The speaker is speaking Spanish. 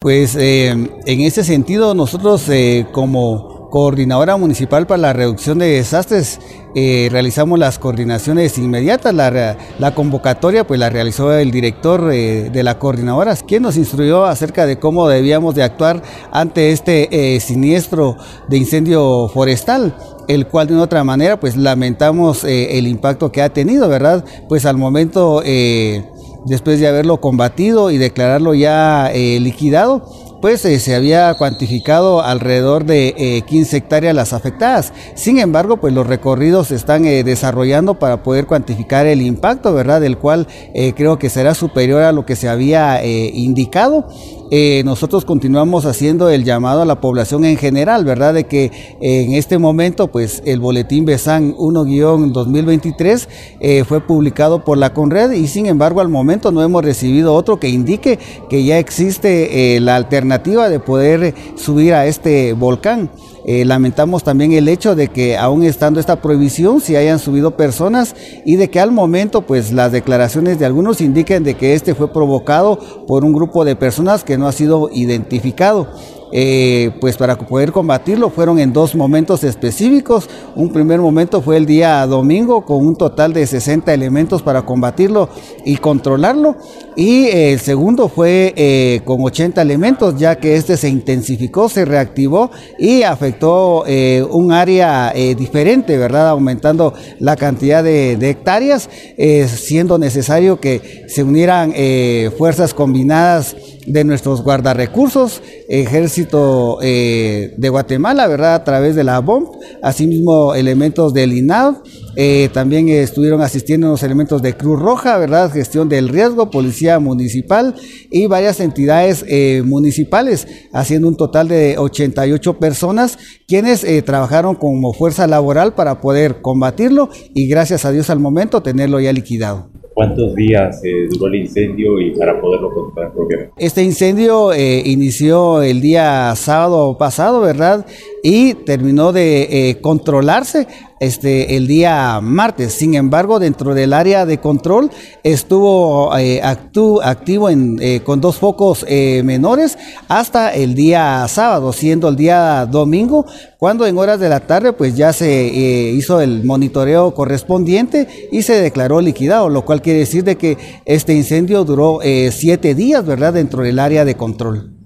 Pues eh, en ese sentido nosotros eh, como coordinadora municipal para la reducción de desastres eh, realizamos las coordinaciones inmediatas, la, convocatoria pues la realizó el director de la coordinadora, quien nos instruyó acerca de cómo debíamos de actuar ante este siniestro de incendio forestal el cual de una otra manera pues lamentamos el impacto que ha tenido, ¿verdad? Pues al momento después de haberlo combatido y declararlo ya eh, liquidado, pues eh, se había cuantificado alrededor de 15 eh, hectáreas las afectadas. Sin embargo, pues los recorridos se están desarrollando para poder cuantificar el impacto, ¿verdad? Del cual creo que será superior a lo que se había indicado. Eh, nosotros continuamos haciendo el llamado a la población en general, ¿verdad? De que en este momento, pues el boletín BESAN 1-2023 eh, fue publicado por la Conred y sin embargo al momento no hemos recibido otro que indique que ya existe eh, la alternativa de poder subir a este volcán. Eh, lamentamos también el hecho de que aún estando esta prohibición, si hayan subido personas y de que al momento pues las declaraciones de algunos indiquen de que este fue provocado por un grupo de personas que no ha sido identificado. Eh, pues para poder combatirlo fueron en dos momentos específicos. Un primer momento fue el día domingo con un total de 60 elementos para combatirlo y controlarlo. Y eh, el segundo fue eh, con 80 elementos ya que este se intensificó, se reactivó y afectó un área diferente, ¿verdad? Aumentando la cantidad de, de hectáreas, siendo necesario que se unieran fuerzas combinadas de nuestros guardarrecursos, ejército eh, de Guatemala, ¿verdad? A través de la BOMP, asimismo elementos del INAV, eh, también estuvieron asistiendo los elementos de Cruz Roja, ¿verdad? Gestión del riesgo, policía municipal y varias entidades eh, municipales, haciendo un total de 88 personas quienes trabajaron como fuerza laboral para poder combatirlo y gracias a Dios al momento tenerlo ya liquidado. ¿Cuántos días eh, duró el incendio y para poderlo controlar propiamente? Este incendio eh, inició el día sábado pasado, ¿verdad? Y terminó de eh, controlarse este, el día martes. Sin embargo, dentro del área de control estuvo eh, activo en, eh, con dos focos eh, menores hasta el día sábado, siendo el día domingo, cuando en horas de la tarde pues ya se hizo el monitoreo correspondiente y se declaró liquidado, lo cual quiere decir de que este incendio duró siete días, ¿verdad?, dentro del área de control.